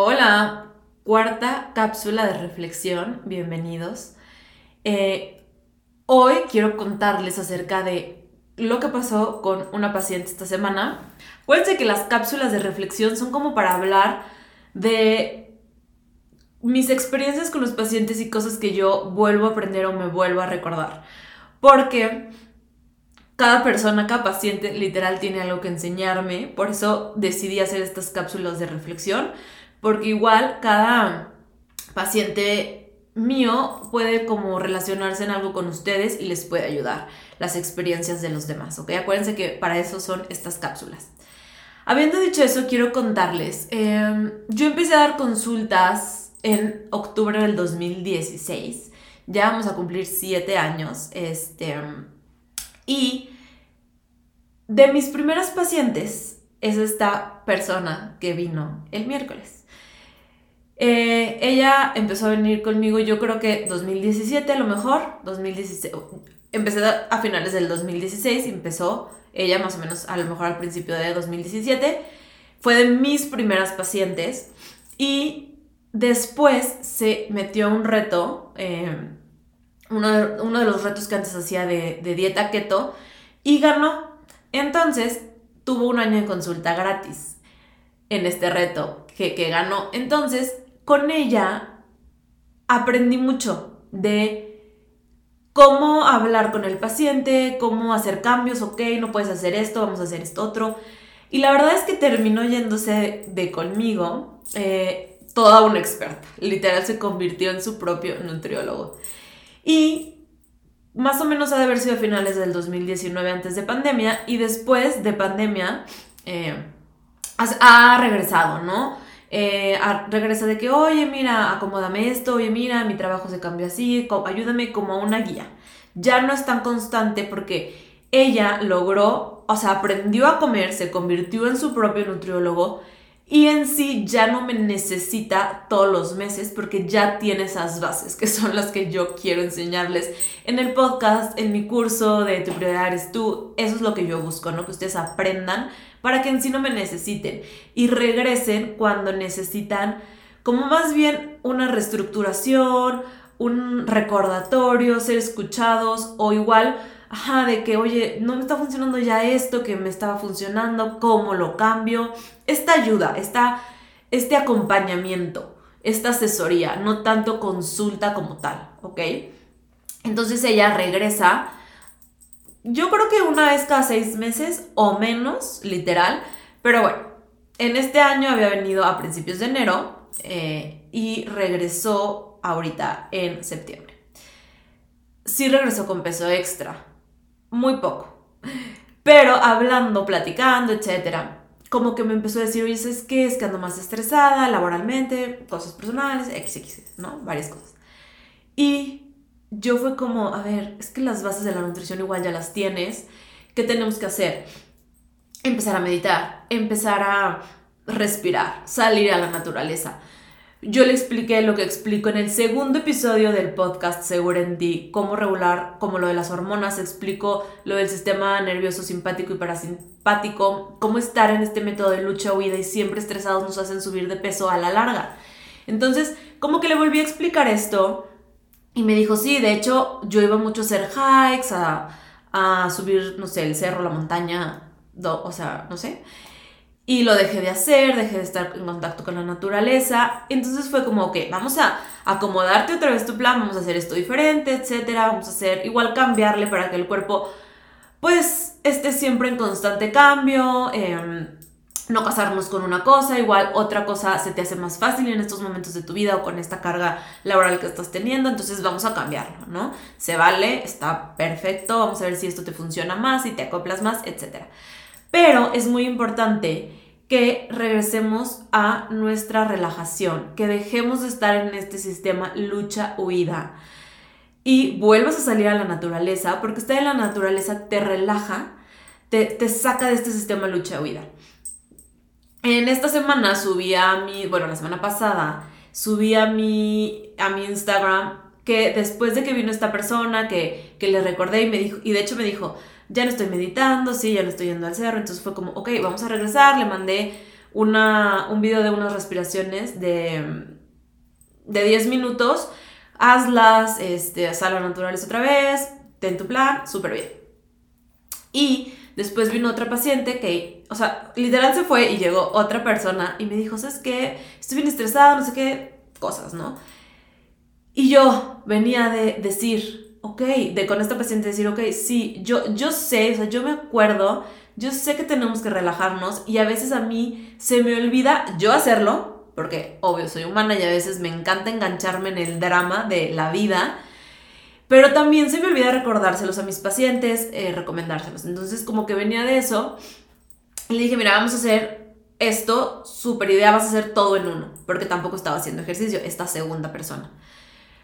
Hola, cuarta cápsula de reflexión, bienvenidos. Eh, hoy quiero contarles acerca de lo que pasó con una paciente esta semana. Acuérdense que las cápsulas de reflexión son como para hablar de mis experiencias con los pacientes y cosas que yo vuelvo a aprender o me vuelvo a recordar. Porque cada persona, cada paciente literal tiene algo que enseñarme. Por eso decidí hacer estas cápsulas de reflexión. Porque igual cada paciente mío puede como relacionarse en algo con ustedes y les puede ayudar las experiencias de los demás, ¿ok? Acuérdense que para eso son estas cápsulas. Habiendo dicho eso, quiero contarles, em, yo empecé a dar consultas en octubre del 2016, ya vamos a cumplir siete años, este, y de mis primeras pacientes es esta persona que vino el miércoles. Eh, ella empezó a venir conmigo, yo creo que 2017 a lo mejor, 2016, empecé a finales del 2016, empezó ella más o menos a lo mejor al principio de 2017, fue de mis primeras pacientes y después se metió a un reto, eh, uno, de, los retos que antes hacía de, dieta keto y ganó. Entonces tuvo un año de consulta gratis en este reto que, que ganó. Entonces con ella aprendí mucho de cómo hablar con el paciente, cómo hacer cambios, ok, no puedes hacer esto, vamos a hacer esto otro. Y la verdad es que terminó yéndose de conmigo eh, toda una experta. Literal se convirtió en su propio nutriólogo. Y más o menos ha de haber sido a finales del 2019 antes de pandemia y después de pandemia eh, ha regresado, ¿no? Eh, regresa de que, oye, mira, acomódame esto, oye, mira, mi trabajo se cambió así, ayúdame como una guía. Ya no es tan constante porque ella logró, o sea, aprendió a comer, se convirtió en su propio nutriólogo y en sí ya no me necesita todos los meses porque ya tiene esas bases que son las que yo quiero enseñarles en el podcast, en mi curso de Tu prioridad eres tú. Eso es lo que yo busco, ¿no? Que ustedes aprendan para que en sí no me necesiten y regresen cuando necesitan como más bien una reestructuración, un recordatorio, ser escuchados o igual, ajá, de que, oye, no me está funcionando ya esto que me estaba funcionando, ¿cómo lo cambio? Esta ayuda, esta, este acompañamiento, esta asesoría, no tanto consulta como tal, ¿ok? Entonces ella regresa yo creo que una vez cada seis meses o menos, literal. Pero bueno, en este año había venido a principios de enero eh, y regresó ahorita en septiembre. Sí regresó con peso extra, muy poco. Pero hablando, platicando, etcétera, como que me empezó a decir, oye, ¿sabes qué? Es que ando más estresada laboralmente, cosas personales, XX, ¿no? Varias cosas. Y yo fue como, a ver, es que las bases de la nutrición igual ya las tienes. ¿Qué tenemos que hacer? Empezar a meditar, empezar a respirar, salir a la naturaleza. Yo le expliqué lo que explico en el segundo episodio del podcast Seguro en ti, cómo regular, como lo de las hormonas, explico lo del sistema nervioso simpático y parasimpático, cómo estar en este método de lucha, huida y siempre estresados nos hacen subir de peso a la larga. Entonces, como que le volví a explicar esto y me dijo, sí, de hecho yo iba mucho a hacer hikes, a, subir, no sé, el cerro, la montaña, o sea, no sé. Y lo dejé de hacer, dejé de estar en contacto con la naturaleza. Entonces fue como, ok, vamos a acomodarte otra vez tu plan, vamos a hacer esto diferente, etcétera. Vamos a hacer, igual cambiarle para que el cuerpo, pues, esté siempre en constante cambio. Eh, no casarnos con una cosa, igual otra cosa se te hace más fácil en estos momentos de tu vida o con esta carga laboral que estás teniendo, entonces vamos a cambiarlo, ¿no? Se vale, está perfecto, vamos a ver si esto te funciona más, si te acoplas más, etc. Pero es muy importante que regresemos a nuestra relajación, que dejemos de estar en este sistema lucha-huida y vuelvas a salir a la naturaleza, porque estar en la naturaleza te relaja, te, te saca de este sistema lucha-huida. En esta semana subí a mi, bueno, la semana pasada, subí a mi, a mi Instagram que después de que vino esta persona que, que le recordé y me dijo, y de hecho me dijo, ya no estoy meditando, sí, ya no estoy yendo al cerro, entonces fue como, ok, vamos a regresar, le mandé una, un video de unas respiraciones de, de 10 minutos, hazlas, este, haz a naturales otra vez, ten tu plan, súper bien. Y después vino otra paciente que, o sea, literal se fue y llegó otra persona y me dijo, ¿sabes qué? Estoy bien estresada, no sé qué, cosas, ¿no? Y yo venía de decir, ok, de con esta paciente decir, ok, sí, yo, yo sé, o sea, yo me acuerdo, yo sé que tenemos que relajarnos y a veces a mí se me olvida yo hacerlo, porque obvio soy humana y a veces me encanta engancharme en el drama de la vida, pero también se me olvida recordárselos a mis pacientes, eh, recomendárselos. Entonces como que venía de eso le dije, mira, vamos a hacer esto, super idea, vas a hacer todo en uno, porque tampoco estaba haciendo ejercicio, esta segunda persona.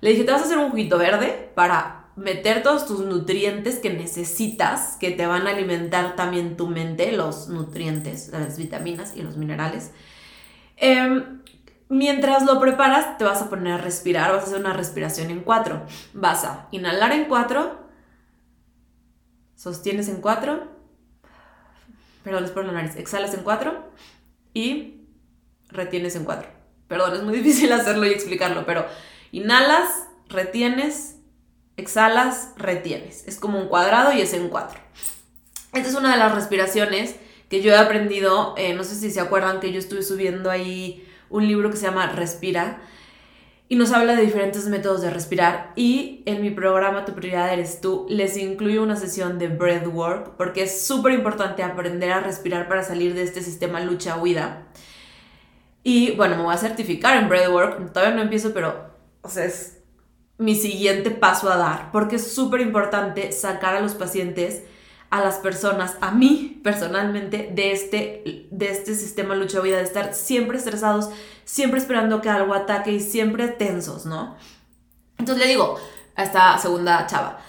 Le dije, te vas a hacer un juguito verde para meter todos tus nutrientes que necesitas, que te van a alimentar también tu mente, los nutrientes, las vitaminas y los minerales. Em, mientras lo preparas, te vas a poner a respirar, vas a hacer una respiración en cuatro. Vas a inhalar en cuatro, sostienes en cuatro, perdón, es por la nariz, exhalas en cuatro y retienes en cuatro. Perdón, es muy difícil hacerlo y explicarlo, pero Inhalas, retienes, exhalas, retienes. Es como un cuadrado y es en cuatro. Esta es una de las respiraciones que yo he aprendido. Eh, no sé si se acuerdan que yo estuve subiendo ahí un libro que se llama Respira y nos habla de diferentes métodos de respirar y en mi programa Tu prioridad eres tú les incluyo una sesión de breathwork porque es súper importante aprender a respirar para salir de este sistema lucha-huida. Y bueno, me voy a certificar en breathwork, todavía no empiezo, pero o sea, es mi siguiente paso a dar, porque es súper importante sacar a los pacientes, a las personas, a mí personalmente, de este, de este sistema lucha vida, de estar siempre estresados, siempre esperando que algo ataque y siempre tensos, ¿no? Entonces le digo a esta segunda chava,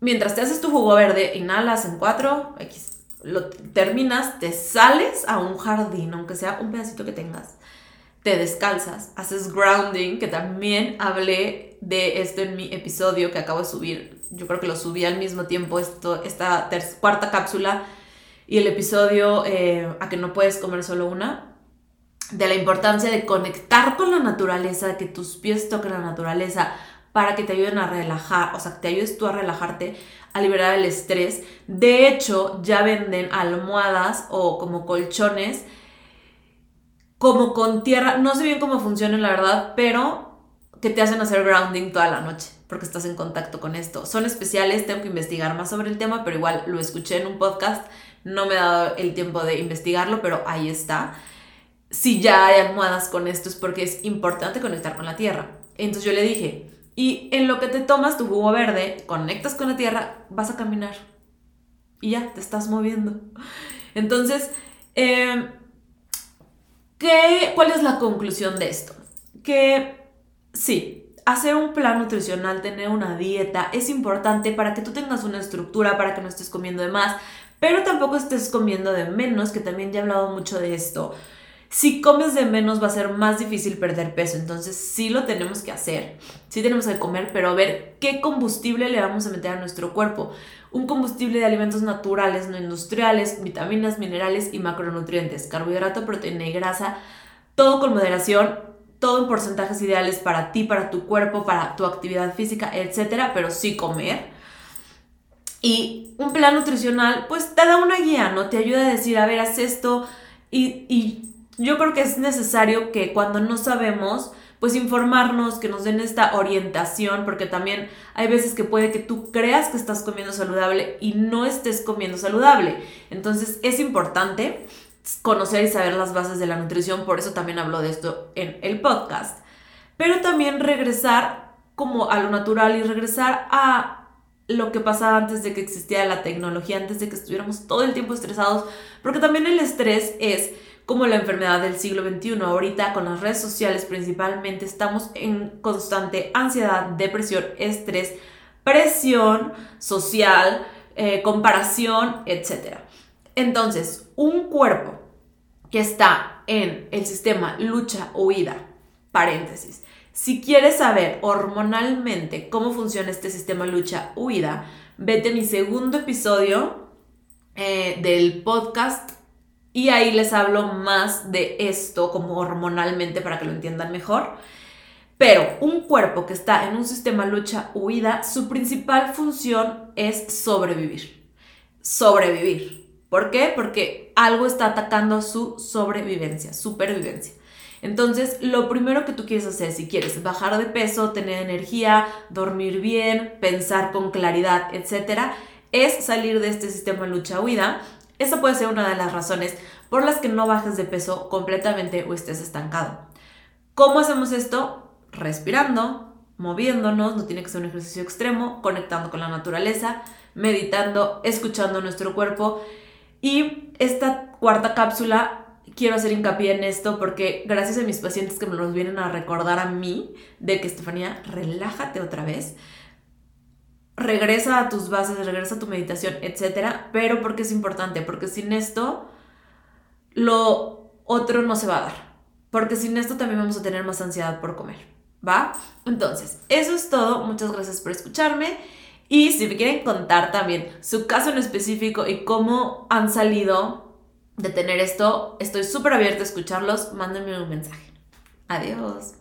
mientras te haces tu jugo verde, inhalas en 4, X, lo terminas, te sales a un jardín, aunque sea un pedacito que tengas te descalzas, haces grounding, que también hablé de esto en mi episodio que acabo de subir. Yo creo que lo subí al mismo tiempo, esto, esta cuarta cápsula y el episodio eh, a que no puedes comer solo una, de la importancia de conectar con la naturaleza, de que tus pies toquen la naturaleza para que te ayuden a relajar, o sea, que te ayudes tú a relajarte, a liberar el estrés. De hecho, ya venden almohadas o como colchones como con tierra, no sé bien cómo funciona la verdad, pero que te hacen hacer grounding toda la noche, porque estás en contacto con esto. Son especiales, tengo que investigar más sobre el tema, pero igual lo escuché en un podcast, no me he dado el tiempo de investigarlo, pero ahí está. Si ya hay almohadas con esto es porque es importante conectar con la tierra. Entonces yo le dije, y en lo que te tomas tu jugo verde, conectas con la tierra, vas a caminar. Y ya, te estás moviendo. Entonces, eh, ¿Qué, ¿Cuál es la conclusión de esto? Que sí, hacer un plan nutricional, tener una dieta es importante para que tú tengas una estructura, para que no estés comiendo de más, pero tampoco estés comiendo de menos, que también ya he hablado mucho de esto. Si comes de menos va a ser más difícil perder peso, entonces sí lo tenemos que hacer, sí tenemos que comer, pero a ver qué combustible le vamos a meter a nuestro cuerpo un combustible de alimentos naturales, no industriales, vitaminas, minerales y macronutrientes, carbohidrato, proteína y grasa, todo con moderación, todo en porcentajes ideales para ti, para tu cuerpo, para tu actividad física, etcétera, pero sí comer. Y un plan nutricional, pues te da una guía, ¿no? Te ayuda a decir, a ver, haz esto. Y, y yo creo que es necesario que cuando no sabemos, pues informarnos, que nos den esta orientación, porque también hay veces que puede que tú creas que estás comiendo saludable y no estés comiendo saludable. Entonces es importante conocer y saber las bases de la nutrición, por eso también hablo de esto en el podcast. Pero también regresar como a lo natural y regresar a lo que pasaba antes de que existiera la tecnología, antes de que estuviéramos todo el tiempo estresados, porque también el estrés es como la enfermedad del siglo XXI. Ahorita con las redes sociales principalmente estamos en constante ansiedad, depresión, estrés, presión social, eh, comparación, etc. Entonces, un cuerpo que está en el sistema lucha-huida, paréntesis, si quieres saber hormonalmente cómo funciona este sistema lucha-huida, vete a mi segundo episodio eh, del podcast Y ahí les hablo más de esto como hormonalmente para que lo entiendan mejor. Pero un cuerpo que está en un sistema lucha-huida, su principal función es sobrevivir. Sobrevivir. ¿Por qué? Porque algo está atacando su sobrevivencia, supervivencia. Entonces, lo primero que tú quieres hacer, si quieres bajar de peso, tener energía, dormir bien, pensar con claridad, etc., es salir de este sistema lucha-huida. Esa puede ser una de las razones por las que no bajes de peso completamente o estés estancado. ¿Cómo hacemos esto? respirando, moviéndonos, no tiene que ser un ejercicio extremo, conectando con la naturaleza, meditando, escuchando nuestro cuerpo. Y esta cuarta cápsula, quiero hacer hincapié en esto porque gracias a mis pacientes que me los vienen a recordar a mí de que Estefanía, relájate otra vez. Regresa a tus bases, regresa a tu meditación, etc. Pero porque es importante, porque sin esto lo otro no se va a dar. Porque sin esto también vamos a tener más ansiedad por comer. ¿va? Entonces, eso es todo. Muchas gracias por escucharme. Y si me quieren contar también su caso en específico y cómo han salido de tener esto, estoy súper abierta a escúcharlos. Mándenme un mensaje. Adiós.